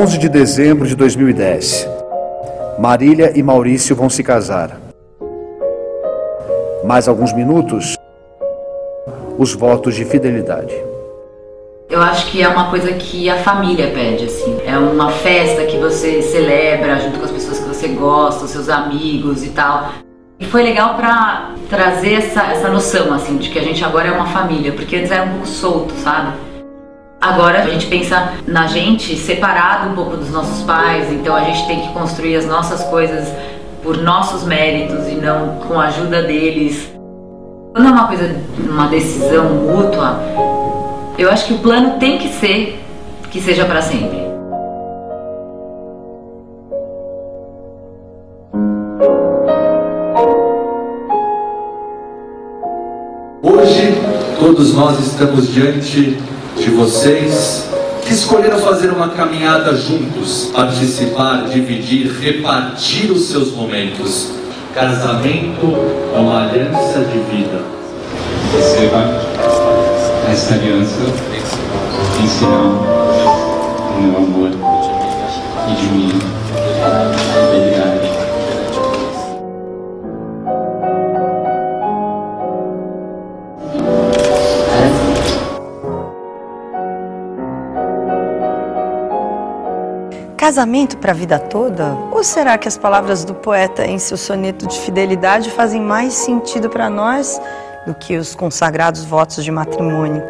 11 de dezembro de 2010. Marília e Maurício vão se casar. Mais alguns minutos, os votos de fidelidade. Eu acho que é uma coisa que a família pede, assim. É uma festa que você celebra junto com as pessoas que você gosta, os seus amigos e tal. E foi legal para trazer essa, essa noção, assim, de que a gente agora é uma família, porque antes era um pouco solto, sabe? Agora a gente pensa na gente separado um pouco dos nossos pais, então a gente tem que construir as nossas coisas por nossos méritos e não com a ajuda deles. Quando é uma coisa, uma decisão mútua, eu acho que o plano tem que ser que seja para sempre. Hoje, todos nós estamos diante de vocês que escolheram fazer uma caminhada juntos, participar, dividir, repartir os seus momentos. Casamento é uma aliança de vida. Receba esta aliança em sinal do meu amor e de fidelidade. Casamento para a vida toda? Ou será que as palavras do poeta em seu soneto de fidelidade fazem mais sentido para nós do que os consagrados votos de matrimônio?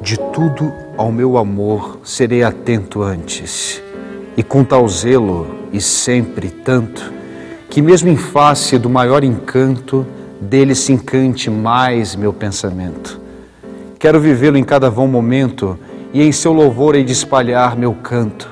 De tudo ao meu amor serei atento antes, e com tal zelo e sempre tanto, que mesmo em face do maior encanto, dele se encante mais meu pensamento. Quero vivê-lo em cada vão momento, e em seu louvor hei de espalhar meu canto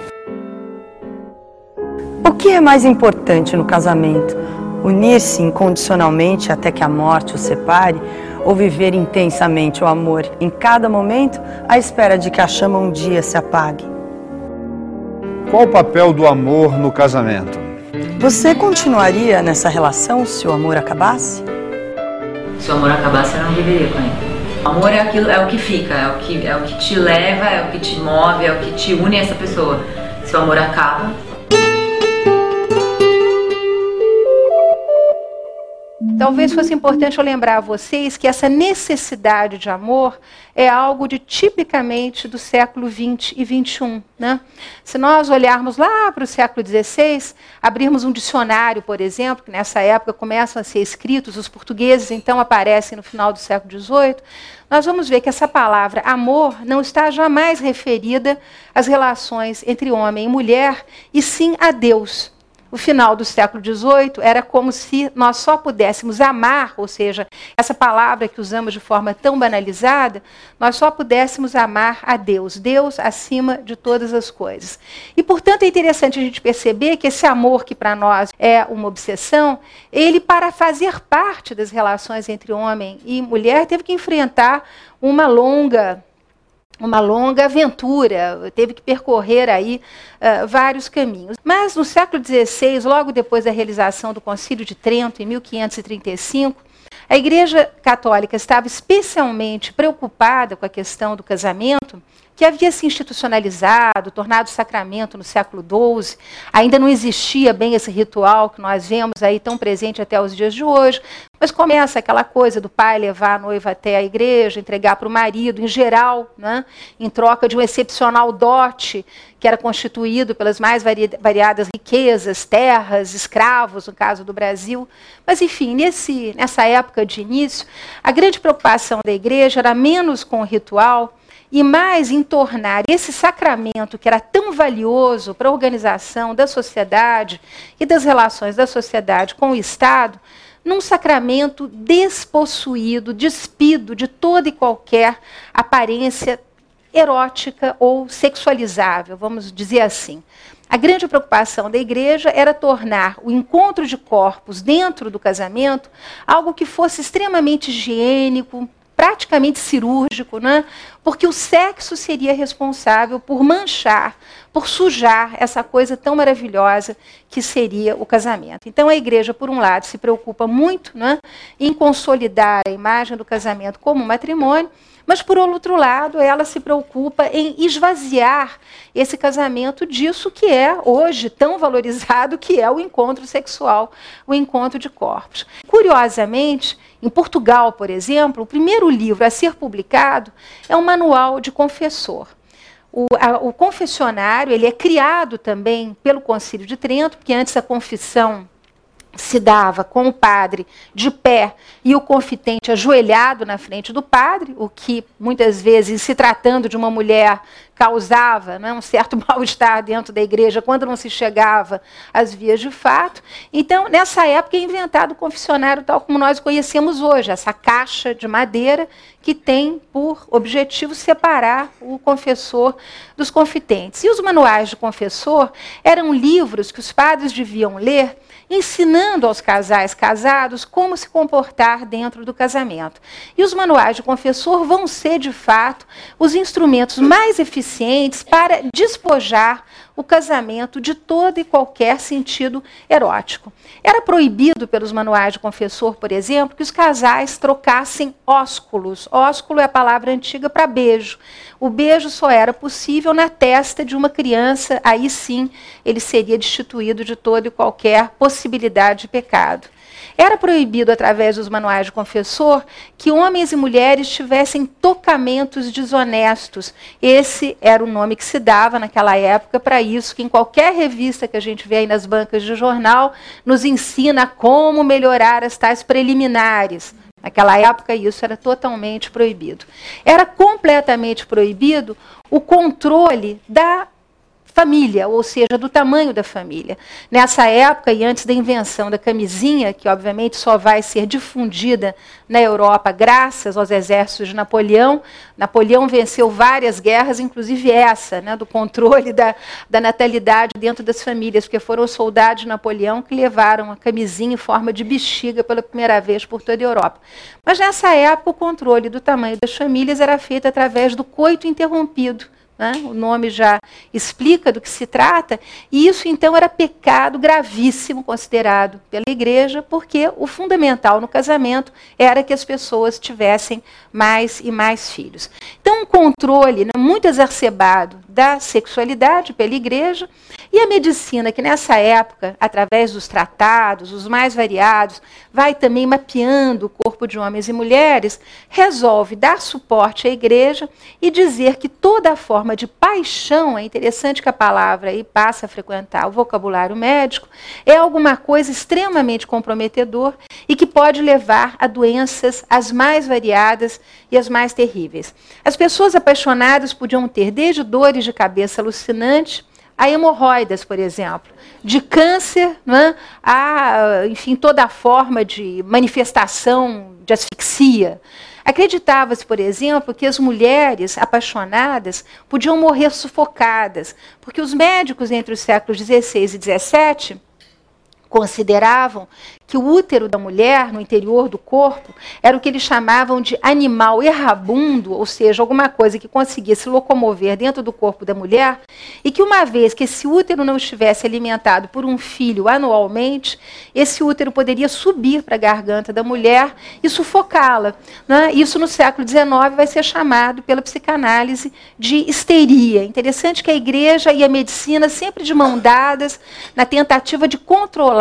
O que é mais importante no casamento? Unir-se incondicionalmente até que a morte o separe ou viver intensamente o amor em cada momento à espera de que a chama um dia se apague? Qual o papel do amor no casamento? Você continuaria nessa relação se o amor acabasse? Se o amor acabasse, eu não viveria com ele. O amor é aquilo, é o que fica, é o que, é o que te leva, é o que te move, é o que te une a essa pessoa. Se o amor acaba, Talvez fosse importante eu lembrar a vocês que essa necessidade de amor é algo de tipicamente do século XX e XXI. Né? Se nós olharmos lá para o século XVI, abrirmos um dicionário, por exemplo, que nessa época começam a ser escritos, os portugueses então aparecem no final do século XVIII, nós vamos ver que essa palavra amor não está jamais referida às relações entre homem e mulher, e sim a Deus o final do século XVIII era como se nós só pudéssemos amar, ou seja, essa palavra que usamos de forma tão banalizada, nós só pudéssemos amar a Deus, Deus acima de todas as coisas. E, portanto, é interessante a gente perceber que esse amor que para nós é uma obsessão, ele, para fazer parte das relações entre homem e mulher, teve que enfrentar uma longa uma longa aventura, teve que percorrer aí uh, vários caminhos. Mas no século XVI, logo depois da realização do Concílio de Trento, em 1535, a Igreja Católica estava especialmente preocupada com a questão do casamento que havia se institucionalizado, tornado sacramento no século XII, ainda não existia bem esse ritual que nós vemos aí tão presente até os dias de hoje, mas começa aquela coisa do pai levar a noiva até a igreja, entregar para o marido, em geral, né, em troca de um excepcional dote que era constituído pelas mais variadas riquezas, terras, escravos, no caso do Brasil. Mas, enfim, nesse, nessa época de início, a grande preocupação da igreja era menos com o ritual e mais em tornar esse sacramento que era tão valioso para a organização da sociedade e das relações da sociedade com o Estado, num sacramento despossuído, despido de toda e qualquer aparência erótica ou sexualizável, vamos dizer assim. A grande preocupação da igreja era tornar o encontro de corpos dentro do casamento algo que fosse extremamente higiênico, praticamente cirúrgico, né? Porque o sexo seria responsável por manchar, por sujar essa coisa tão maravilhosa que seria o casamento. Então a igreja, por um lado, se preocupa muito né, em consolidar a imagem do casamento como matrimônio, mas, por outro lado, ela se preocupa em esvaziar esse casamento disso que é hoje tão valorizado, que é o encontro sexual, o encontro de corpos. Curiosamente, em Portugal, por exemplo, o primeiro livro a ser publicado é um manual de confessor. O, a, o confessionário ele é criado também pelo Concílio de Trento, porque antes a confissão se dava com o padre de pé e o confitente ajoelhado na frente do padre, o que muitas vezes, se tratando de uma mulher, causava né, um certo mal-estar dentro da igreja quando não se chegava às vias de fato. Então, nessa época, é inventado o confessionário tal como nós conhecemos hoje, essa caixa de madeira que tem por objetivo separar o confessor dos confitentes. E os manuais de confessor eram livros que os padres deviam ler ensinando aos casais casados como se comportar dentro do casamento. E os manuais de confessor vão ser, de fato, os instrumentos mais eficientes para despojar o casamento de todo e qualquer sentido erótico. Era proibido pelos manuais de confessor, por exemplo, que os casais trocassem ósculos. Ósculo é a palavra antiga para beijo. O beijo só era possível na testa de uma criança, aí sim ele seria destituído de toda e qualquer possibilidade de pecado. Era proibido, através dos manuais de confessor, que homens e mulheres tivessem tocamentos desonestos. Esse era o nome que se dava naquela época para isso, que em qualquer revista que a gente vê aí nas bancas de jornal, nos ensina como melhorar as tais preliminares. Naquela época, isso era totalmente proibido. Era completamente proibido o controle da família, ou seja, do tamanho da família. Nessa época e antes da invenção da camisinha, que obviamente só vai ser difundida na Europa graças aos exércitos de Napoleão, Napoleão venceu várias guerras, inclusive essa, né, do controle da, da natalidade dentro das famílias, porque foram os soldados de Napoleão que levaram a camisinha em forma de bexiga pela primeira vez por toda a Europa. Mas nessa época, o controle do tamanho das famílias era feito através do coito interrompido né? o nome já explica do que se trata, e isso então era pecado gravíssimo considerado pela igreja, porque o fundamental no casamento era que as pessoas tivessem mais e mais filhos. Então, um controle né, muito exacerbado da sexualidade pela igreja e a medicina, que nessa época, através dos tratados, os mais variados, vai também mapeando o corpo de homens e mulheres, resolve dar suporte à igreja e dizer que toda forma de paixão, é interessante que a palavra aí passe a frequentar o vocabulário médico, é alguma coisa extremamente comprometedor e que pode levar a doenças as mais variadas e as mais terríveis. As pessoas apaixonadas podiam ter desde dores de cabeça alucinantes a hemorroidas, por exemplo, de câncer né, a, enfim, toda forma de manifestação de asfixia. Acreditava-se, por exemplo, que as mulheres apaixonadas podiam morrer sufocadas, porque os médicos entre os séculos XVI e XVII consideravam que o útero da mulher, no interior do corpo, era o que eles chamavam de animal errabundo, ou seja, alguma coisa que conseguia se locomover dentro do corpo da mulher, e que uma vez que esse útero não estivesse alimentado por um filho anualmente, esse útero poderia subir para a garganta da mulher e sufocá-la. Né? Isso no século XIX vai ser chamado pela psicanálise de histeria. Interessante que a igreja e a medicina sempre de mão dadas na tentativa de controlar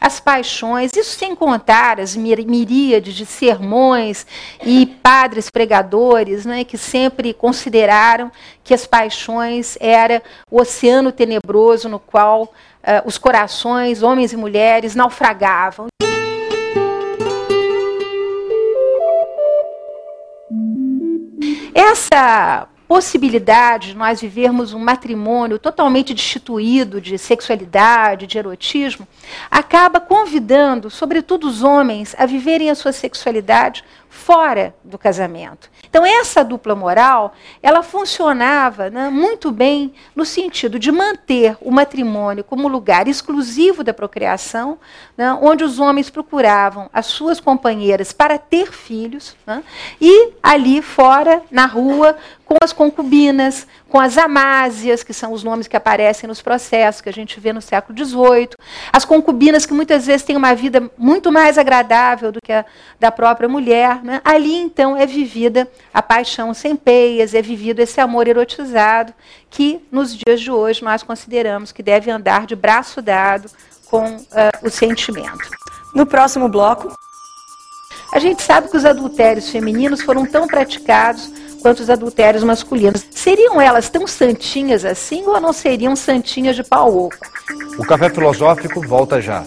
as paixões isso sem contar as miríades de sermões e padres pregadores né, que sempre consideraram que as paixões era o oceano tenebroso no qual uh, os corações, homens e mulheres, naufragavam. Essa possibilidade de nós vivermos um matrimônio totalmente destituído de sexualidade, de erotismo, acaba convidando, sobretudo os homens, a viverem a sua sexualidade fora do casamento. Então essa dupla moral, ela funcionava né, muito bem no sentido de manter o matrimônio como lugar exclusivo da procriação, né, onde os homens procuravam as suas companheiras para ter filhos, né, e ali fora, na rua, com as concubinas, com as amásias, que são os nomes que aparecem nos processos que a gente vê no século XVIII, as concubinas que muitas vezes têm uma vida muito mais agradável do que a da própria mulher. Né? Ali, então, é vivida a paixão sem peias, é vivido esse amor erotizado, que nos dias de hoje nós consideramos que deve andar de braço dado com uh, o sentimento. No próximo bloco. A gente sabe que os adultérios femininos foram tão praticados quanto os adultérios masculinos. Seriam elas tão santinhas assim ou não seriam santinhas de pau oco? O café filosófico volta já.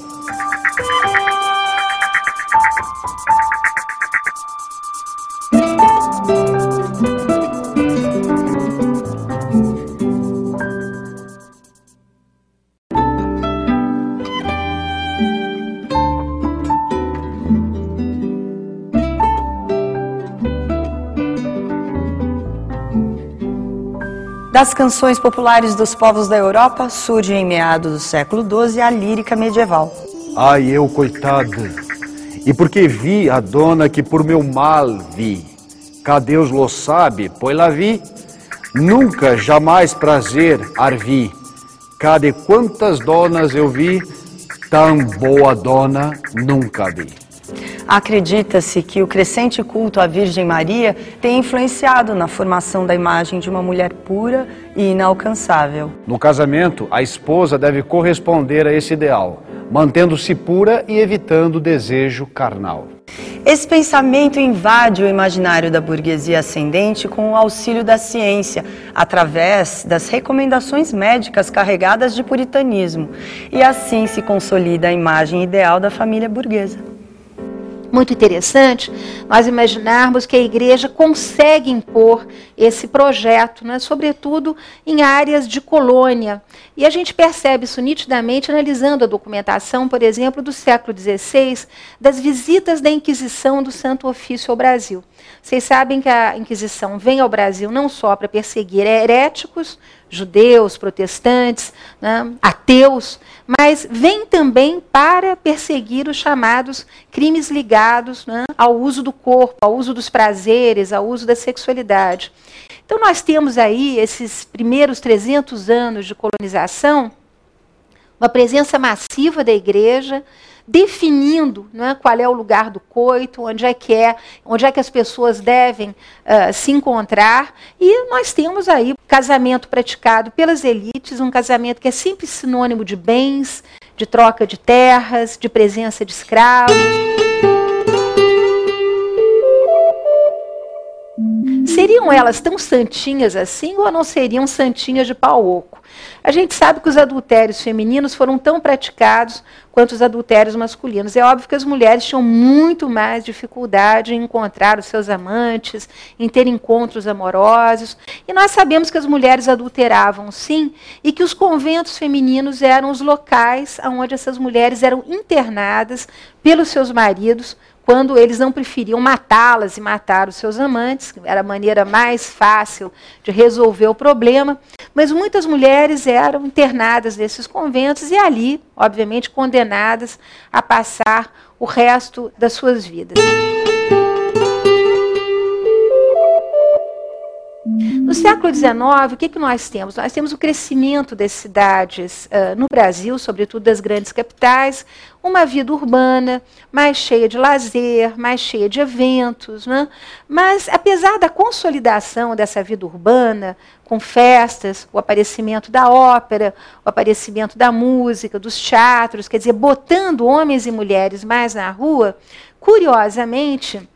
Das canções populares dos povos da Europa, surge em meados do século XII a lírica medieval. Ai, eu, coitada, e porque vi a dona que por meu mal vi, cá Deus lo sabe, pois lá vi, nunca, jamais prazer arvi, cada quantas donas eu vi, tão boa dona nunca vi. Acredita-se que o crescente culto à Virgem Maria tem influenciado na formação da imagem de uma mulher pura e inalcançável. No casamento, a esposa deve corresponder a esse ideal, mantendo-se pura e evitando o desejo carnal. Esse pensamento invade o imaginário da burguesia ascendente com o auxílio da ciência, através das recomendações médicas carregadas de puritanismo, e assim se consolida a imagem ideal da família burguesa muito interessante nós imaginarmos que a igreja consegue impor esse projeto, né, sobretudo em áreas de colônia. E a gente percebe isso nitidamente analisando a documentação, por exemplo, do século XVI, das visitas da Inquisição do Santo Ofício ao Brasil. Vocês sabem que a Inquisição vem ao Brasil não só para perseguir heréticos, judeus, protestantes, né, ateus, mas vem também para perseguir os chamados crimes ligados né, ao uso do corpo, ao uso dos prazeres, ao uso da sexualidade. Então, nós temos aí, esses primeiros 300 anos de colonização, uma presença massiva da igreja, definindo é, qual é o lugar do coito, onde é que é, onde é que as pessoas devem uh, se encontrar. E nós temos aí casamento praticado pelas elites, um casamento que é sempre sinônimo de bens, de troca de terras, de presença de escravos. Seriam elas tão santinhas assim ou não seriam santinhas de pau oco? A gente sabe que os adultérios femininos foram tão praticados quanto os adultérios masculinos. É óbvio que as mulheres tinham muito mais dificuldade em encontrar os seus amantes, em ter encontros amorosos. E nós sabemos que as mulheres adulteravam, sim, e que os conventos femininos eram os locais onde essas mulheres eram internadas pelos seus maridos quando eles não preferiam matá-las e matar os seus amantes, era a maneira mais fácil de resolver o problema. Mas muitas mulheres eram internadas nesses conventos e ali, obviamente, condenadas a passar o resto das suas vidas. No século XIX, o que, que nós temos? Nós temos o crescimento das cidades uh, no Brasil, sobretudo das grandes capitais, uma vida urbana mais cheia de lazer, mais cheia de eventos. Né? Mas, apesar da consolidação dessa vida urbana, com festas, o aparecimento da ópera, o aparecimento da música, dos teatros, quer dizer, botando homens e mulheres mais na rua, curiosamente,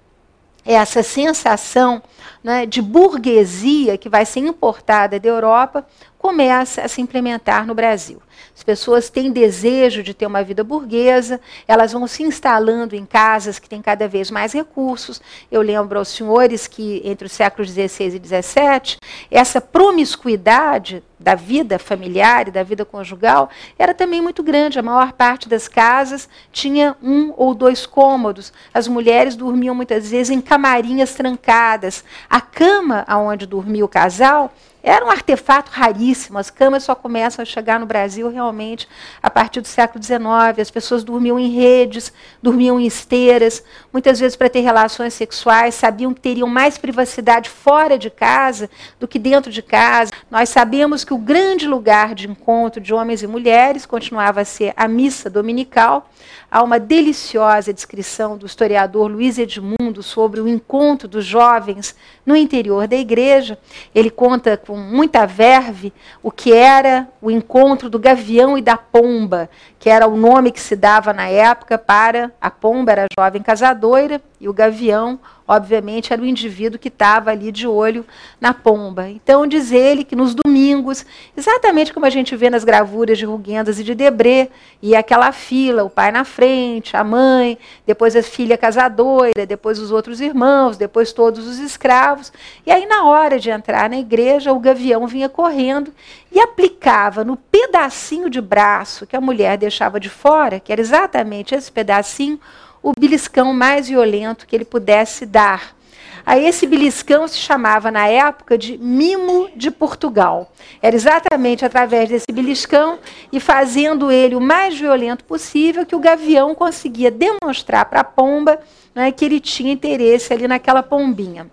essa sensação né, de burguesia que vai ser importada da Europa começa a se implementar no Brasil. As pessoas têm desejo de ter uma vida burguesa, elas vão se instalando em casas que têm cada vez mais recursos. Eu lembro aos senhores que entre os séculos XVI e XVII, essa promiscuidade da vida familiar e da vida conjugal era também muito grande. A maior parte das casas tinha um ou dois cômodos. As mulheres dormiam muitas vezes em camarinhas trancadas. A cama aonde dormia o casal era um artefato raríssimo. As camas só começam a chegar no Brasil realmente a partir do século XIX. As pessoas dormiam em redes, dormiam em esteiras, muitas vezes para ter relações sexuais, sabiam que teriam mais privacidade fora de casa do que dentro de casa. Nós sabemos que o grande lugar de encontro de homens e mulheres continuava a ser a missa dominical. Há uma deliciosa descrição do historiador Luiz Edmundo sobre o encontro dos jovens no interior da igreja. Ele conta com muita verve o que era o encontro do gavião e da pomba, que era o nome que se dava na época para a pomba, era a jovem casadoira, e o gavião, obviamente, era o indivíduo que estava ali de olho na pomba. Então, diz ele que nos domingos, exatamente como a gente vê nas gravuras de Ruguendas e de Debré, e aquela fila, o pai na frente, a mãe, depois a filha casadoira, depois os outros irmãos, depois todos os escravos. E aí, na hora de entrar na igreja, o gavião vinha correndo e aplicava no pedacinho de braço que a mulher deixava de fora, que era exatamente esse pedacinho, o beliscão mais violento que ele pudesse dar. Aí esse beliscão se chamava na época de mimo de Portugal. Era exatamente através desse beliscão e fazendo ele o mais violento possível que o gavião conseguia demonstrar para a pomba né, que ele tinha interesse ali naquela pombinha.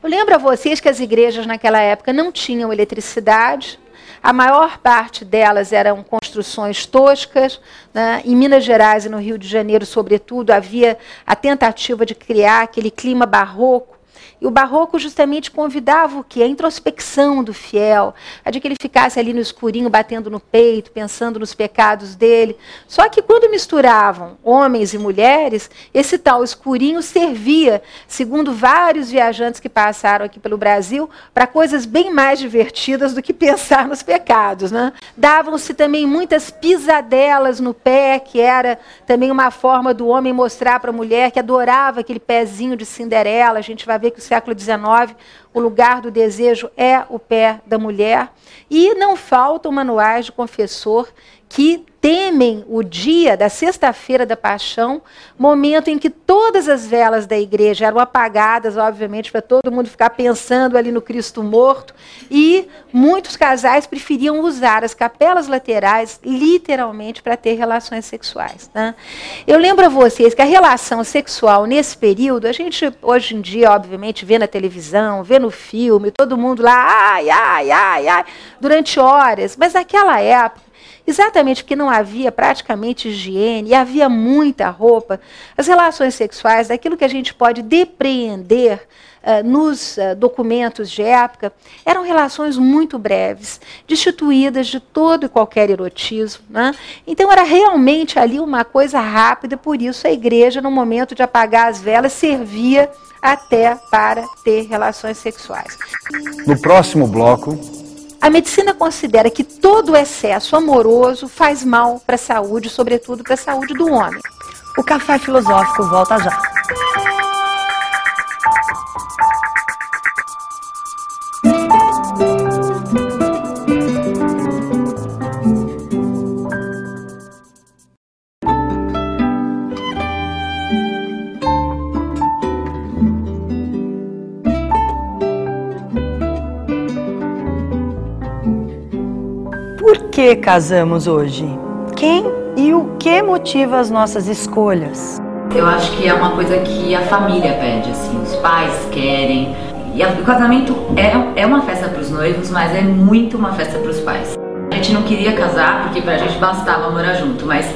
Eu lembro a vocês que as igrejas naquela época não tinham eletricidade, a maior parte delas eram construções toscas. Né? Em Minas Gerais e no Rio de Janeiro, sobretudo, havia a tentativa de criar aquele clima barroco e o barroco justamente convidava o que? A introspecção do fiel, a de que ele ficasse ali no escurinho, batendo no peito, pensando nos pecados dele. Só que quando misturavam homens e mulheres, esse tal escurinho servia, segundo vários viajantes que passaram aqui pelo Brasil, para coisas bem mais divertidas do que pensar nos pecados. Né? Davam-se também muitas pisadelas no pé, que era também uma forma do homem mostrar para a mulher que adorava aquele pezinho de Cinderela. A gente vai ver século XIX, o lugar do desejo é o pé da mulher. E não faltam manuais de confessor que temem o dia da sexta-feira da paixão, momento em que todas as velas da igreja eram apagadas, obviamente, para todo mundo ficar pensando ali no Cristo morto, e muitos casais preferiam usar as capelas laterais literalmente para ter relações sexuais. Né? Eu lembro a vocês que a relação sexual nesse período, a gente hoje em dia, obviamente, vê na televisão, vê no filme, todo mundo lá, ai, ai, ai, ai, durante horas, mas naquela época, Exatamente porque não havia praticamente higiene e havia muita roupa, as relações sexuais, daquilo que a gente pode depreender uh, nos uh, documentos de época, eram relações muito breves, destituídas de todo e qualquer erotismo. Né? Então era realmente ali uma coisa rápida, por isso a igreja, no momento de apagar as velas, servia até para ter relações sexuais. No próximo bloco, a medicina considera que todo excesso amoroso faz mal para a saúde, sobretudo para a saúde do homem. O café filosófico volta já. Que casamos hoje? Quem e o que motiva as nossas escolhas? Eu acho que é uma coisa que a família pede, assim, os pais querem. E a, o casamento é, é uma festa para os noivos, mas é muito uma festa para os pais. A gente não queria casar porque pra gente bastava morar junto, mas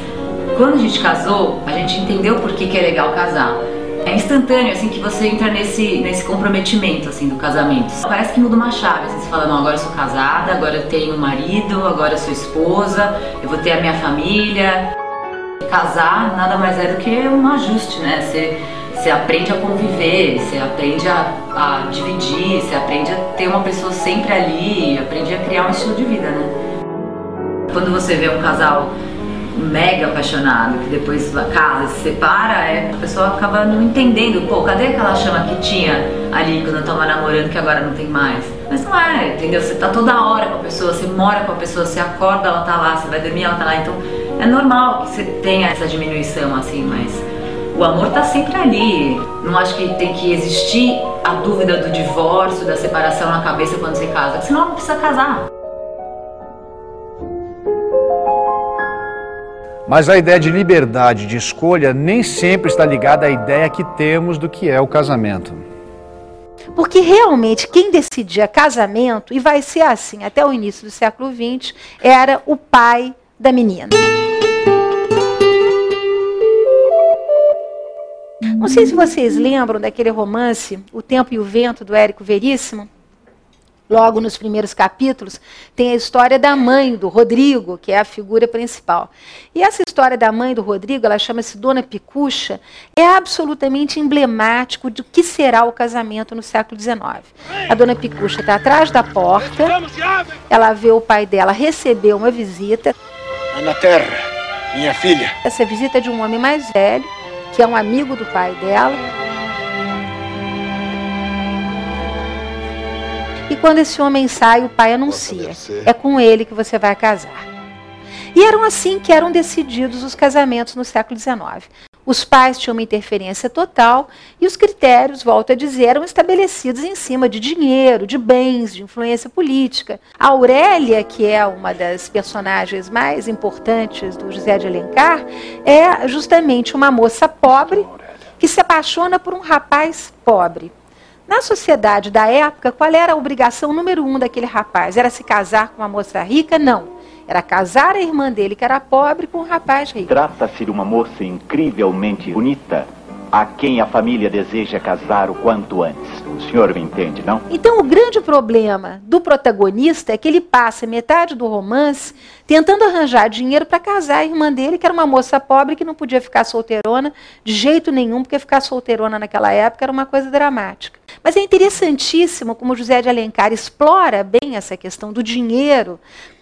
quando a gente casou, a gente entendeu por que, que é legal casar é instantâneo, assim, que você entra nesse, nesse comprometimento, assim, do casamento. Parece que muda uma chave, assim, você fala, não, agora eu sou casada, agora eu tenho um marido, agora eu sou esposa, eu vou ter a minha família. Casar nada mais é do que um ajuste, né? Você, Você aprende a conviver, você aprende a, a dividir, você aprende a ter uma pessoa sempre ali, aprende a criar um estilo de vida, né? Quando você vê um casal mega apaixonado, que depois casa, se separa, é, a pessoa acaba não entendendo, pô, cadê aquela chama que tinha ali quando eu tava namorando que agora não tem mais? Mas não é, entendeu? Você tá toda hora com a pessoa, você mora com a pessoa, você acorda, ela tá lá, você vai dormir, ela tá lá, então é normal que você tenha essa diminuição assim, mas o amor tá sempre ali. Não acho que tem que existir a dúvida do divórcio, da separação na cabeça quando você casa, porque senão não precisa casar. Mas a ideia de liberdade de escolha nem sempre está ligada à ideia que temos do que é o casamento. Porque realmente quem decidia casamento, e vai ser assim até o início do século XX, era o pai da menina. Não sei se vocês lembram daquele romance O Tempo e o Vento, do Érico Veríssimo logo nos primeiros capítulos, tem a história da mãe do Rodrigo, que é a figura principal. E essa história da mãe do Rodrigo, ela chama-se Dona Picucha, é absolutamente emblemático do que será o casamento no século XIX. A Dona Picucha está atrás da porta, ela vê o pai dela receber uma visita. Ana Terra, minha filha. Essa visita é de um homem mais velho, que é um amigo do pai dela. E quando esse homem sai, o pai anuncia: é com ele que você vai casar. E eram assim que eram decididos os casamentos no século XIX. Os pais tinham uma interferência total e os critérios, volto a dizer, eram estabelecidos em cima de dinheiro, de bens, de influência política. A Aurélia, que é uma das personagens mais importantes do José de Alencar, é justamente uma moça pobre que se apaixona por um rapaz pobre. Na sociedade da época, qual era a obrigação número um daquele rapaz? Era se casar com uma moça rica? Não. Era casar a irmã dele, que era pobre, com um rapaz rico. Trata-se de uma moça incrivelmente bonita, a quem a família deseja casar o quanto antes. O senhor me entende, não? Então, o grande problema do protagonista é que ele passa metade do romance tentando arranjar dinheiro para casar a irmã dele, que era uma moça pobre que não podia ficar solteirona de jeito nenhum, porque ficar solteirona naquela época era uma coisa dramática. Mas é interessantíssimo como José de Alencar explora bem essa questão do dinheiro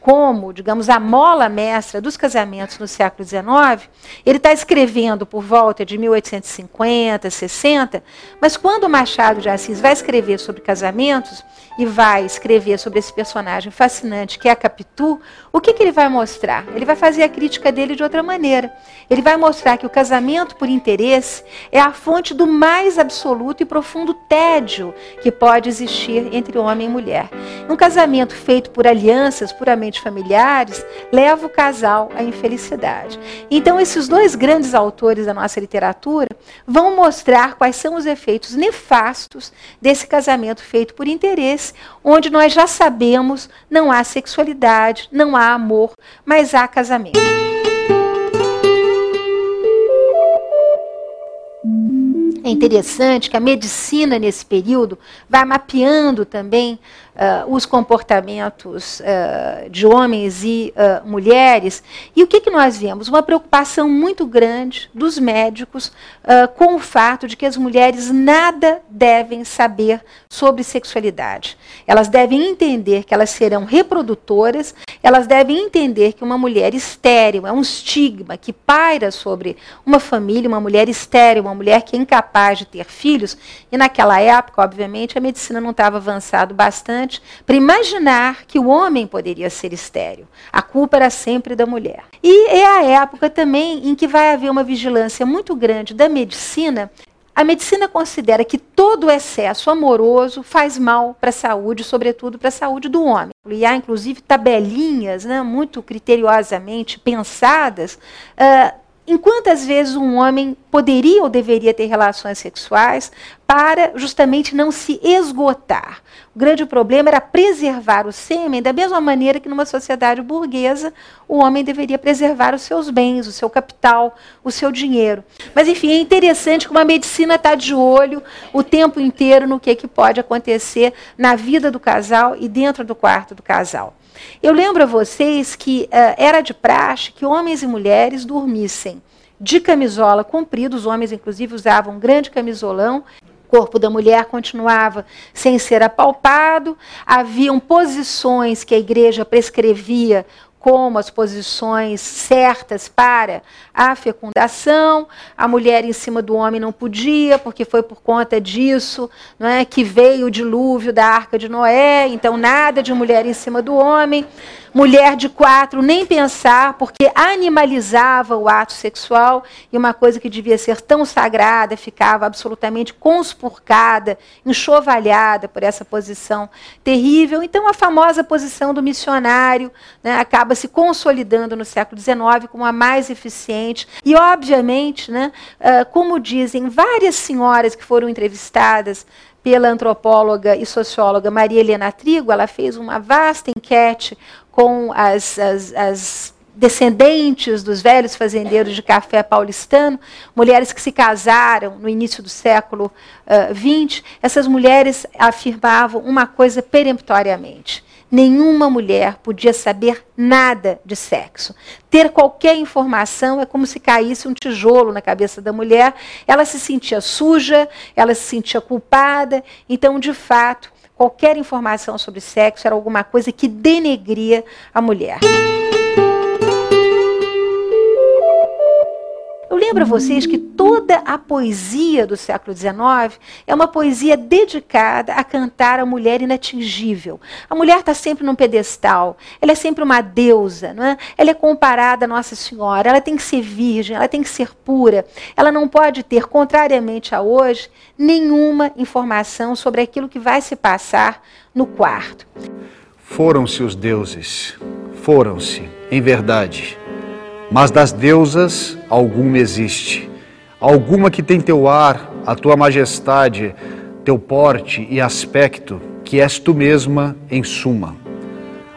como, digamos, a mola mestra dos casamentos no século XIX, ele está escrevendo por volta de 1850, 60, mas quando Machado de Assis vai escrever sobre casamentos e vai escrever sobre esse personagem fascinante que é a Capitu, o que, que ele vai mostrar? Ele vai fazer a crítica dele de outra maneira. Ele vai mostrar que o casamento por interesse é a fonte do mais absoluto e profundo tédio que pode existir entre homem e mulher. Um casamento feito por alianças puramente familiares leva o casal à infelicidade. Então, esses dois grandes autores da nossa literatura vão mostrar quais são os efeitos nefastos desse casamento feito por interesse, onde nós já sabemos não há sexualidade, não há amor, mas há casamento. É interessante que a medicina, nesse período, vai mapeando também uh, os comportamentos uh, de homens e uh, mulheres. E o que, que nós vemos? Uma preocupação muito grande dos médicos com o fato de que as mulheres nada devem saber sobre sexualidade. Elas devem entender que elas serão reprodutoras, elas devem entender que uma mulher estéril é um estigma que paira sobre uma família, uma mulher estéril, uma mulher que é incapaz de ter filhos. E naquela época, obviamente, a medicina não estava avançado bastante para imaginar que o homem poderia ser estéril. A culpa era sempre da mulher. E é a época também em que vai haver uma vigilância muito grande da medicina a medicina considera que todo excesso amoroso faz mal para a saúde, sobretudo para a saúde do homem. E há, inclusive, tabelinhas né, muito criteriosamente pensadas uh, em quantas vezes um homem poderia ou deveria ter relações sexuais para justamente não se esgotar. O grande problema era preservar o sêmen da mesma maneira que numa sociedade burguesa o homem deveria preservar os seus bens, o seu capital, o seu dinheiro. Mas enfim, é interessante como a medicina está de olho o tempo inteiro no que, que pode acontecer na vida do casal e dentro do quarto do casal. Eu lembro a vocês que uh, era de praxe que homens e mulheres dormissem de camisola comprida, os homens, inclusive, usavam um grande camisolão. O corpo da mulher continuava sem ser apalpado, haviam posições que a igreja prescrevia como as posições certas para a fecundação. A mulher em cima do homem não podia, porque foi por conta disso não é, que veio o dilúvio da arca de Noé. Então, nada de mulher em cima do homem. Mulher de quatro, nem pensar, porque animalizava o ato sexual e uma coisa que devia ser tão sagrada ficava absolutamente conspurcada, enxovalhada por essa posição terrível. Então, a famosa posição do missionário né, acaba se consolidando no século XIX como a mais eficiente. E, obviamente, né, uh, como dizem várias senhoras que foram entrevistadas pela antropóloga e socióloga Maria Helena Trigo, ela fez uma vasta enquete com as, as, as descendentes dos velhos fazendeiros de café paulistano, mulheres que se casaram no início do século XX, uh, essas mulheres afirmavam uma coisa peremptoriamente: nenhuma mulher podia saber nada de sexo. Ter qualquer informação é como se caísse um tijolo na cabeça da mulher. Ela se sentia suja, ela se sentia culpada. Então, de fato, qualquer informação sobre sexo era alguma coisa que denegria a mulher. Eu lembro a vocês que toda a poesia do século XIX é uma poesia dedicada a cantar a mulher inatingível. A mulher está sempre num pedestal, ela é sempre uma deusa, não é? ela é comparada a Nossa Senhora, ela tem que ser virgem, ela tem que ser pura, ela não pode ter, contrariamente a hoje, nenhuma informação sobre aquilo que vai se passar no quarto. Foram-se os deuses, foram-se, em verdade mas das deusas alguma existe, alguma que tem teu ar, a tua majestade, teu porte e aspecto, que és tu mesma em suma.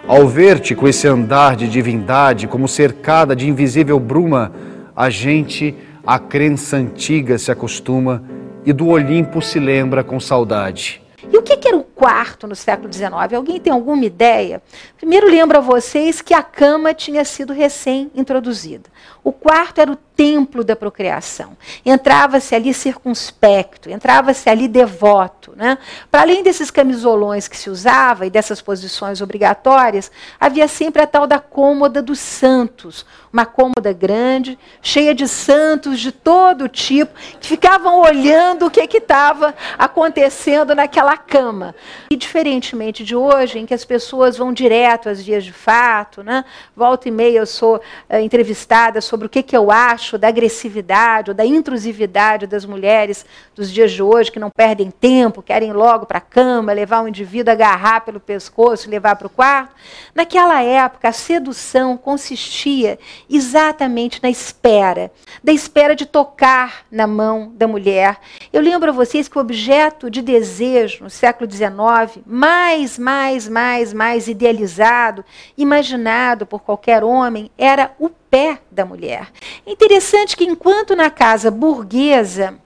Ao ver-te com esse andar de divindade, como cercada de invisível bruma, a gente à crença antiga se acostuma e do Olimpo se lembra com saudade. E o que, era o quarto no século XIX? Alguém tem alguma ideia? Primeiro lembro a vocês que a cama tinha sido recém-introduzida. O quarto era o templo da procriação. Entrava-se ali circunspecto, entrava-se ali devoto. Né? Para além desses camisolões que se usava e dessas posições obrigatórias, havia sempre a tal da cômoda dos santos, uma cômoda grande, cheia de santos de todo tipo, que ficavam olhando o que estava acontecendo naquela cama. E diferentemente de hoje, em que as pessoas vão direto às vias de fato, né? volta e meia eu sou uh, entrevistada sobre o que, que eu acho da agressividade ou da intrusividade das mulheres dos dias de hoje, que não perdem tempo, querem logo para a cama, levar o indivíduo, agarrar pelo pescoço levar para o quarto. Naquela época, a sedução consistia exatamente na espera, da espera de tocar na mão da mulher. Eu lembro a vocês que o objeto de desejo no século XIX, mais, mais, mais, mais idealizado, imaginado por qualquer homem, era o pé da mulher. Interessante que enquanto na casa burguesa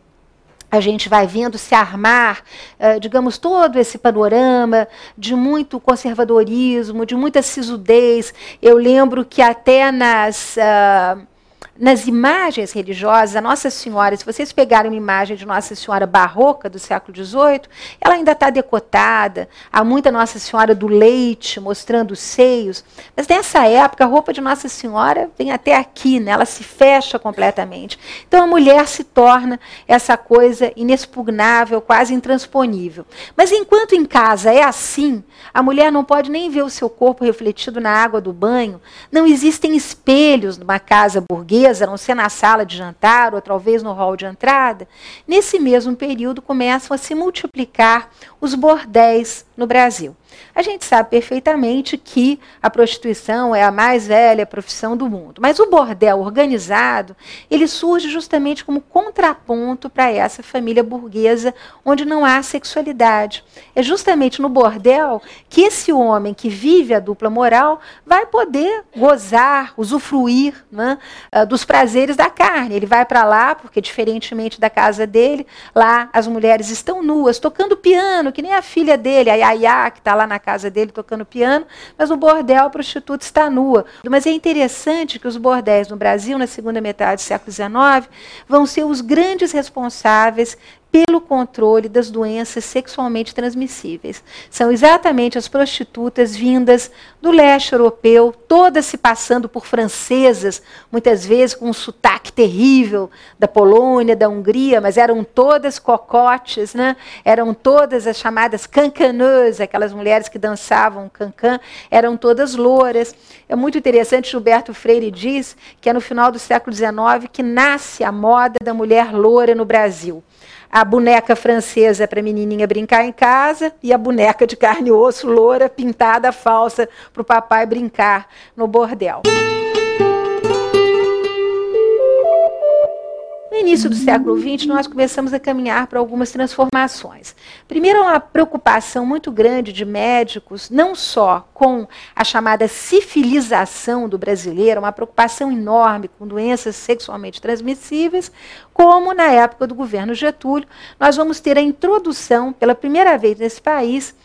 a gente vai vendo se armar, uh, digamos, todo esse panorama de muito conservadorismo, de muita sisudez. Eu lembro que até nas. Uh, nas imagens religiosas, a Nossa Senhora, se vocês pegarem uma imagem de Nossa Senhora barroca do século XVIII, ela ainda está decotada, há muita Nossa Senhora do leite mostrando os seios, mas nessa época a roupa de Nossa Senhora vem até aqui, né? ela se fecha completamente. Então a mulher se torna essa coisa inexpugnável, quase intransponível. Mas enquanto em casa é assim, a mulher não pode nem ver o seu corpo refletido na água do banho, não existem espelhos numa casa burguesa mesa, não ser na sala de jantar ou talvez no hall de entrada, nesse mesmo período começam a se multiplicar os bordéis no Brasil. A gente sabe perfeitamente que a prostituição é a mais velha profissão do mundo, mas o bordel organizado, ele surge justamente como contraponto para essa família burguesa onde não há sexualidade. É justamente no bordel que esse homem que vive a dupla moral vai poder gozar, usufruir né, ah, dos prazeres da carne. Ele vai para lá, porque diferentemente da casa dele, lá as mulheres estão nuas, tocando piano, que nem a filha dele, a Yaya, que está lá lá na casa dele tocando piano, mas no bordel a prostituta está nua. Mas é interessante que os bordéis no Brasil, na segunda metade do século XIX, vão ser os grandes responsáveis pelo controle das doenças sexualmente transmissíveis. São exatamente as prostitutas vindas do leste europeu, todas se passando por francesas, muitas vezes com um sotaque terrível da Polônia, da Hungria, mas eram todas cocotes, né? eram todas as chamadas cancaneuses, aquelas mulheres que dançavam cancan, eram todas louras. É muito interessante, Gilberto Freire diz que é no final do século XIX que nasce a moda da mulher loura no Brasil a boneca francesa para a menininha brincar em casa e a boneca de carne e osso loura pintada falsa para o papai brincar no bordel. No início do século XX, nós começamos a caminhar para algumas transformações. Primeiro, uma preocupação muito grande de médicos, não só com a chamada sifilização do brasileiro, uma preocupação enorme com doenças sexualmente transmissíveis, como na época do governo Getúlio, nós vamos ter a introdução, pela primeira vez nesse país,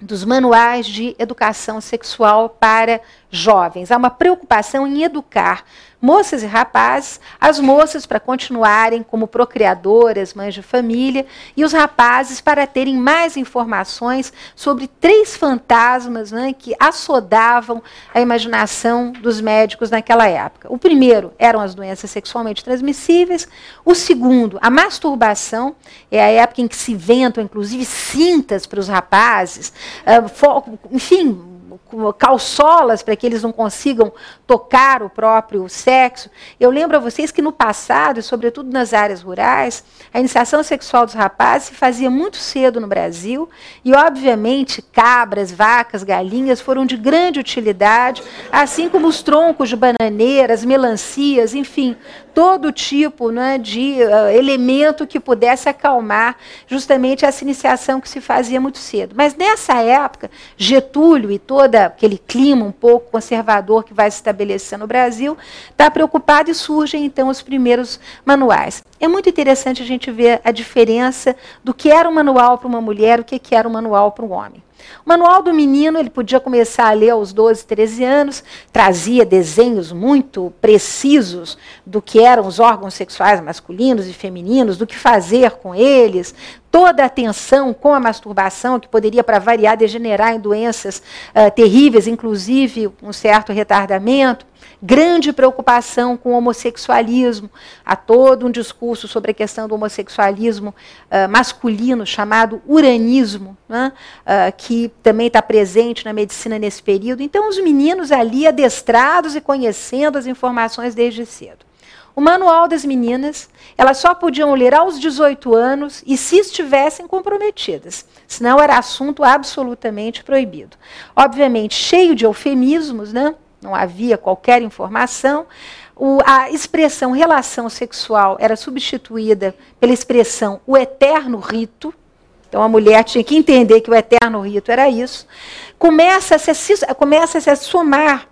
dos manuais de educação sexual para jovens. Há uma preocupação em educar moças e rapazes, as moças para continuarem como procriadoras, mães de família, e os rapazes para terem mais informações sobre três fantasmas né, que assodavam a imaginação dos médicos naquela época. O primeiro eram as doenças sexualmente transmissíveis, o segundo, a masturbação, é a época em que se inventam, inclusive, cintas para os rapazes, uh, enfim, calçolas para que eles não consigam tocar o próprio sexo. Eu lembro a vocês que no passado, sobretudo nas áreas rurais, a iniciação sexual dos rapazes se fazia muito cedo no Brasil e, obviamente, cabras, vacas, galinhas foram de grande utilidade, assim como os troncos de bananeiras, melancias, enfim, todo tipo né, de uh, elemento que pudesse acalmar justamente essa iniciação que se fazia muito cedo. Mas nessa época, Getúlio e todo aquele clima um pouco conservador que vai se estabelecer no Brasil, está preocupado e surgem então os primeiros manuais. É muito interessante a gente ver a diferença do que era um manual para uma mulher o que era um manual para um homem. O manual do menino, ele podia começar a ler aos 12, 13 anos, trazia desenhos muito precisos do que eram os órgãos sexuais masculinos e femininos, do que fazer com eles, toda a atenção com a masturbação, que poderia, para variar, degenerar em doenças uh, terríveis, inclusive um certo retardamento grande preocupação com o homossexualismo. Há todo um discurso sobre a questão do homossexualismo uh, masculino, chamado uranismo, né? uh, que também está presente na medicina nesse período. Então, os meninos ali adestrados e conhecendo as informações desde cedo. O manual das meninas, elas só podiam ler aos 18 anos e se estivessem comprometidas, senão era assunto absolutamente proibido. Obviamente, cheio de eufemismos, né? não havia qualquer informação. O, a expressão relação sexual era substituída pela expressão o eterno rito. Então a mulher tinha que entender que o eterno rito era isso. Começa a começa -se a somar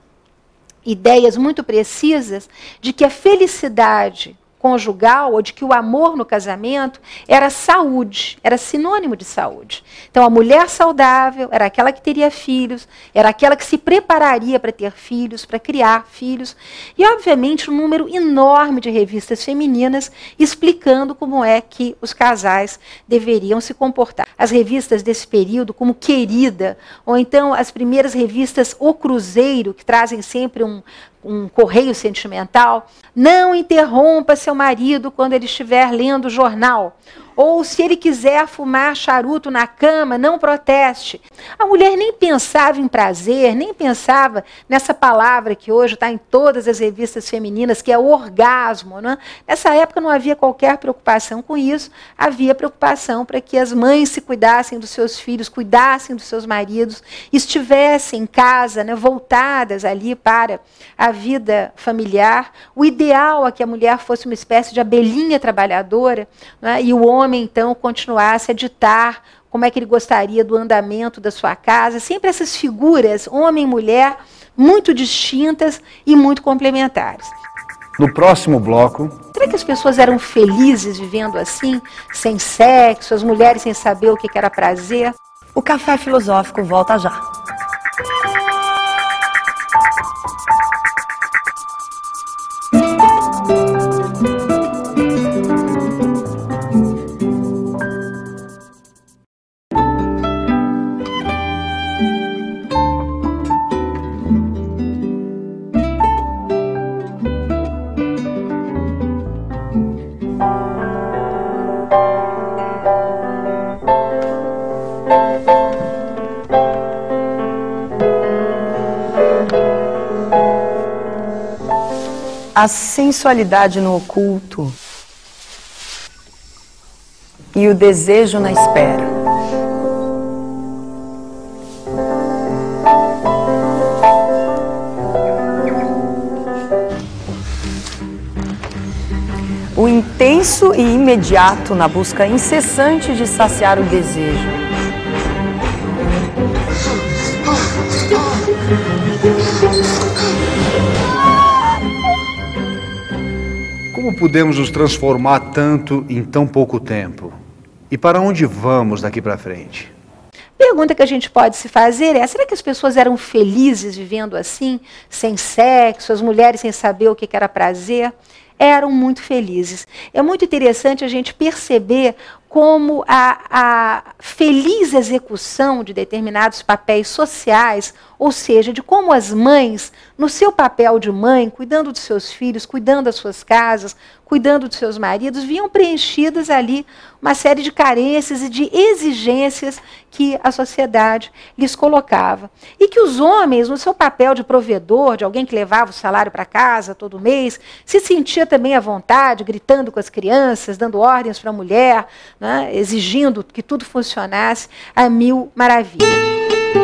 ideias muito precisas de que a felicidade conjugal ou de que o amor no casamento era saúde, era sinônimo de saúde. Então a mulher saudável era aquela que teria filhos, era aquela que se prepararia para ter filhos, para criar filhos, e obviamente um número enorme de revistas femininas explicando como é que os casais deveriam se comportar. As revistas desse período, como Querida, ou então as primeiras revistas O Cruzeiro, que trazem sempre um um correio sentimental, não interrompa seu marido quando ele estiver lendo o jornal. Ou se ele quiser fumar charuto na cama, não proteste. A mulher nem pensava em prazer, nem pensava nessa palavra que hoje está em todas as revistas femininas, que é orgasmo. Né? Nessa época não havia qualquer preocupação com isso, havia preocupação para que as mães se cuidassem dos seus filhos, cuidassem dos seus maridos, estivessem em casa, né, voltadas ali para a vida familiar. O ideal é que a mulher fosse uma espécie de abelhinha trabalhadora né, e o homem homem, então, continuasse a ditar como é que ele gostaria do andamento da sua casa. Sempre essas figuras, homem e mulher, muito distintas e muito complementares. No próximo bloco. Será que as pessoas eram felizes vivendo assim, sem sexo, as mulheres sem saber o que era prazer? O Café Filosófico volta já. A sensualidade no oculto e o desejo na espera. O intenso e imediato na busca incessante de saciar o desejo. Como podemos nos transformar tanto em tão pouco tempo? E para onde vamos daqui para frente? Pergunta que a gente pode se fazer é: será que as pessoas eram felizes vivendo assim, sem sexo, as mulheres sem saber o que era prazer? Eram muito felizes. É muito interessante a gente perceber como a, a, feliz execução de determinados papéis sociais, ou seja, de como as mães, no seu papel de mãe, cuidando dos seus filhos, cuidando das suas casas, cuidando dos seus maridos, viam preenchidas ali uma série de carências e de exigências que a sociedade lhes colocava. E que os homens, no seu papel de provedor, de alguém que levava o salário para casa todo mês, se sentia também à vontade, gritando com as crianças, dando ordens para a mulher, né, exigindo que tudo funcionasse a mil maravilhas.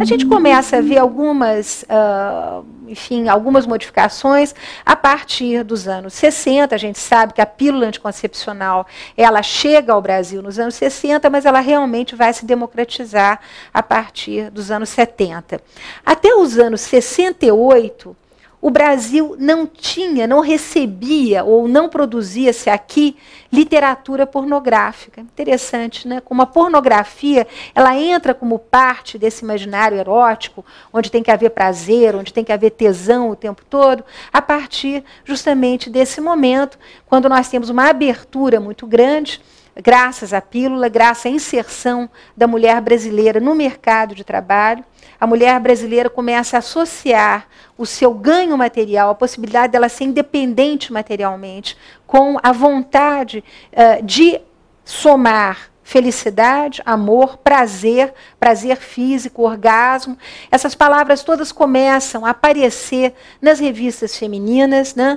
A gente começa a ver algumas, uh, enfim, algumas modificações a partir dos anos 60. A gente sabe que a pílula anticoncepcional ela chega ao Brasil nos anos 60, mas ela realmente vai se democratizar a partir dos anos 70. Até os anos 68, o Brasil não tinha, não recebia ou não produzia-se aqui literatura pornográfica. Interessante, né? Como a pornografia, ela entra como parte desse imaginário erótico, onde tem que haver prazer, onde tem que haver tesão o tempo todo, a partir justamente desse momento, quando nós temos uma abertura muito grande graças à pílula, graças à inserção da mulher brasileira no mercado de trabalho, a mulher brasileira começa a associar o seu ganho material, a possibilidade dela ser independente materialmente, com a vontade uh, de somar felicidade, amor, prazer, prazer físico, orgasmo. Essas palavras todas começam a aparecer nas revistas femininas, né?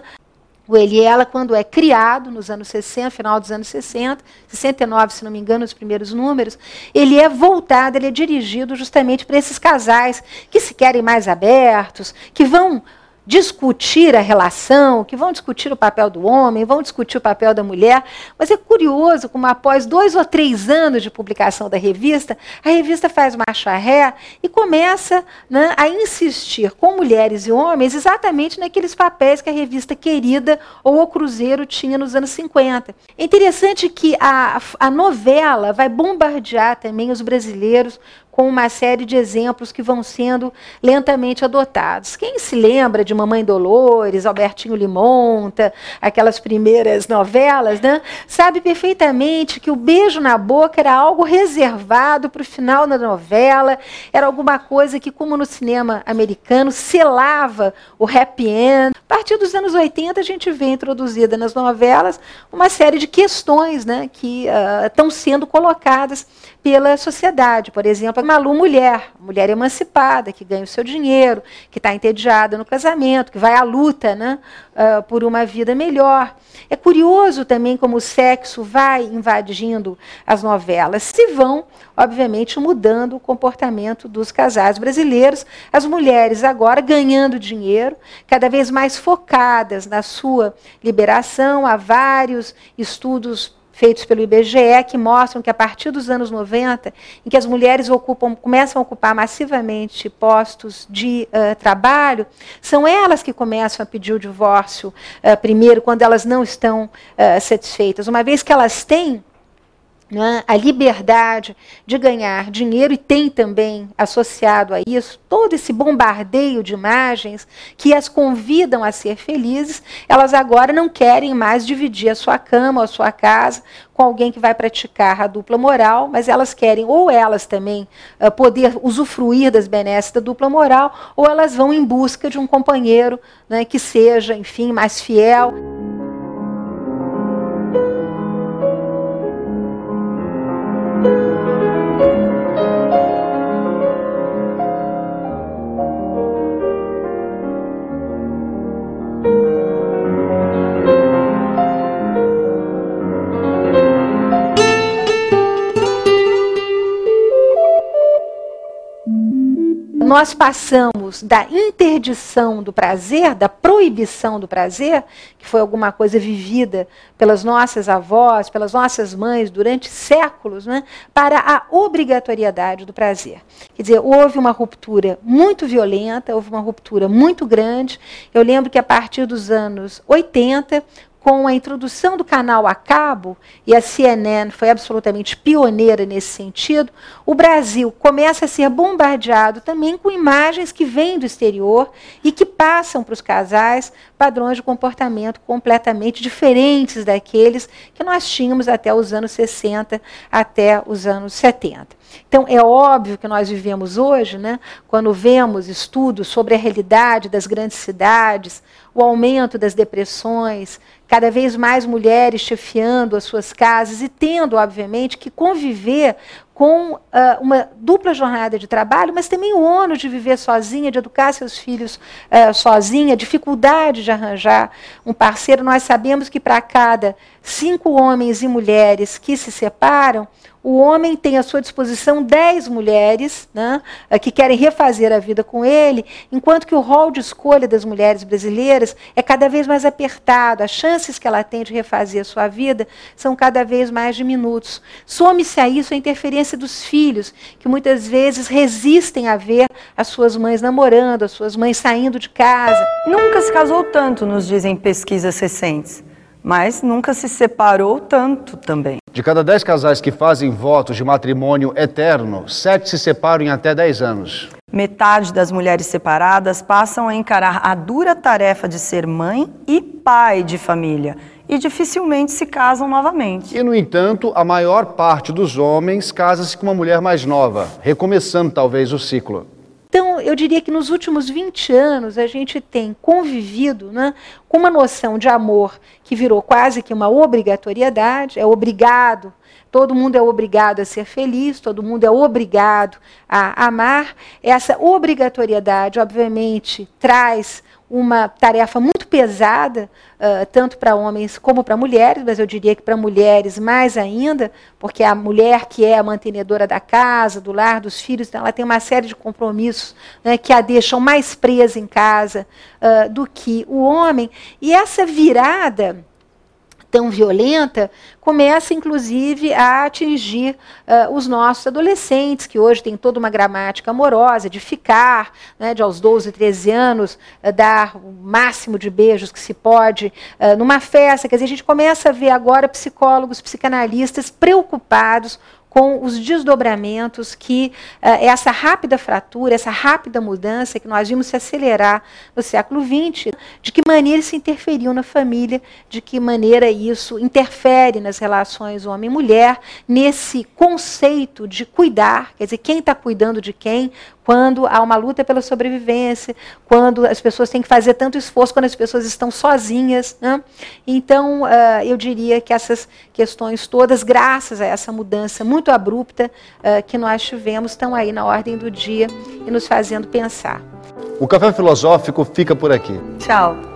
O ele e ela, quando é criado, nos anos 60, final dos anos 60, 69, se não me engano, os primeiros números, ele é voltado, ele é dirigido justamente para esses casais que se querem mais abertos, que vão discutir a relação, que vão discutir o papel do homem, vão discutir o papel da mulher. Mas é curioso como, após dois ou três anos de publicação da revista, a revista faz marcha ré e começa né, a insistir com mulheres e homens exatamente naqueles papéis que a revista Querida ou O Cruzeiro tinha nos anos 50. É interessante que a, a novela vai bombardear também os brasileiros com uma série de exemplos que vão sendo lentamente adotados. Quem se lembra de Mamãe Dolores, Albertinho Limonta, aquelas primeiras novelas, né, sabe perfeitamente que o beijo na boca era algo reservado para o final da novela, era alguma coisa que, como no cinema americano, selava o happy end. A partir dos anos 80, a gente vê introduzida nas novelas uma série de questões né, que uh, estão sendo colocadas pela sociedade. Por exemplo, a Malu mulher, mulher emancipada, que ganha o seu dinheiro, que está entediada no casamento, que vai à luta né, uh, por uma vida melhor. É curioso também como o sexo vai invadindo as novelas. Se vão, obviamente, mudando o comportamento dos casais brasileiros. As mulheres agora ganhando dinheiro, cada vez mais focadas na sua liberação. Há vários estudos feitos pelo IBGE que mostram que a partir dos anos 90, em que as mulheres ocupam, começam a ocupar massivamente postos de uh, trabalho, são elas que começam a pedir o divórcio uh, primeiro, quando elas não estão uh, satisfeitas. Uma vez que elas têm né, a liberdade de ganhar dinheiro e tem também associado a isso todo esse bombardeio de imagens que as convidam a ser felizes, elas agora não querem mais dividir a sua cama ou a sua casa com alguém que vai praticar a dupla moral, mas elas querem ou elas também uh, poder usufruir das benesses da dupla moral, ou elas vão em busca de um companheiro né, que seja, enfim, mais fiel. Nós passamos da interdição do prazer, da proibição do prazer, que foi alguma coisa vivida pelas nossas avós, pelas nossas mães durante séculos, né, para a obrigatoriedade do prazer. Quer dizer, houve uma ruptura muito violenta, houve uma ruptura muito grande. Eu lembro que a partir dos anos 80, com a introdução do canal a cabo, e a CNN foi absolutamente pioneira nesse sentido, o Brasil começa a ser bombardeado também com imagens que vêm do exterior e que passam para os casais padrões de comportamento completamente diferentes daqueles que nós tínhamos até os anos 60, até os anos 70. Então, é óbvio que nós vivemos hoje, né, quando vemos estudos sobre a realidade das grandes cidades, o aumento das depressões, cada vez mais mulheres chefiando as suas casas e tendo, obviamente, que conviver com uh, uma dupla jornada de trabalho, mas também o ônus de viver sozinha, de educar seus filhos uh, sozinha, dificuldade de arranjar um parceiro. Nós sabemos que para cada cinco homens e mulheres que se separam, o homem tem à sua disposição dez mulheres né, que querem refazer a vida com ele, enquanto que o rol de escolha das mulheres brasileiras é cada vez mais apertado, as chances que ela tem de refazer a sua vida são cada vez mais diminutos. Some-se a isso a interferência dos filhos, que muitas vezes resistem a ver as suas mães namorando, as suas mães saindo de casa. Nunca se casou tanto, nos dizem pesquisas recentes mas nunca se separou tanto também. De cada dez casais que fazem votos de matrimônio eterno, sete se separam em até dez anos. Metade das mulheres separadas passam a encarar a dura tarefa de ser mãe e pai de família e dificilmente se casam novamente. E, no entanto, a maior parte dos homens casa-se com uma mulher mais nova, recomeçando talvez o ciclo. Então, eu diria que nos últimos 20 anos a gente tem convivido né, com uma noção de amor que virou quase que uma obrigatoriedade, é obrigado, todo mundo é obrigado a ser feliz, todo mundo é obrigado a amar. Essa obrigatoriedade, obviamente, traz uma tarefa muito pesada, uh, tanto para homens como para mulheres, mas eu diria que para mulheres mais ainda, porque a mulher que é a mantenedora da casa, do lar, dos filhos, então ela tem uma série de compromissos né, que a deixam mais presa em casa uh, do que o homem. E essa virada tão violenta começa, inclusive, a atingir uh, os nossos adolescentes, que hoje têm toda uma gramática amorosa, de ficar, né, de aos 12, 13 anos, uh, dar o máximo de beijos que se pode uh, numa festa. Quer dizer, a gente começa a ver agora psicólogos, psicanalistas preocupados com os desdobramentos que uh, essa rápida fratura, essa rápida mudança que nós vimos se acelerar no século XX, de que maneira isso interferiu na família, de que maneira isso interfere nas relações homem-mulher, nesse conceito de cuidar, quer dizer, quem está cuidando de quem, quando há uma luta pela sobrevivência, quando as pessoas têm que fazer tanto esforço, quando as pessoas estão sozinhas. Né? Então, uh, eu diria que essas questões todas, graças a essa mudança muito abrupta uh, que nós tivemos, estão aí na ordem do dia e nos fazendo pensar. O Café Filosófico fica por aqui. Tchau.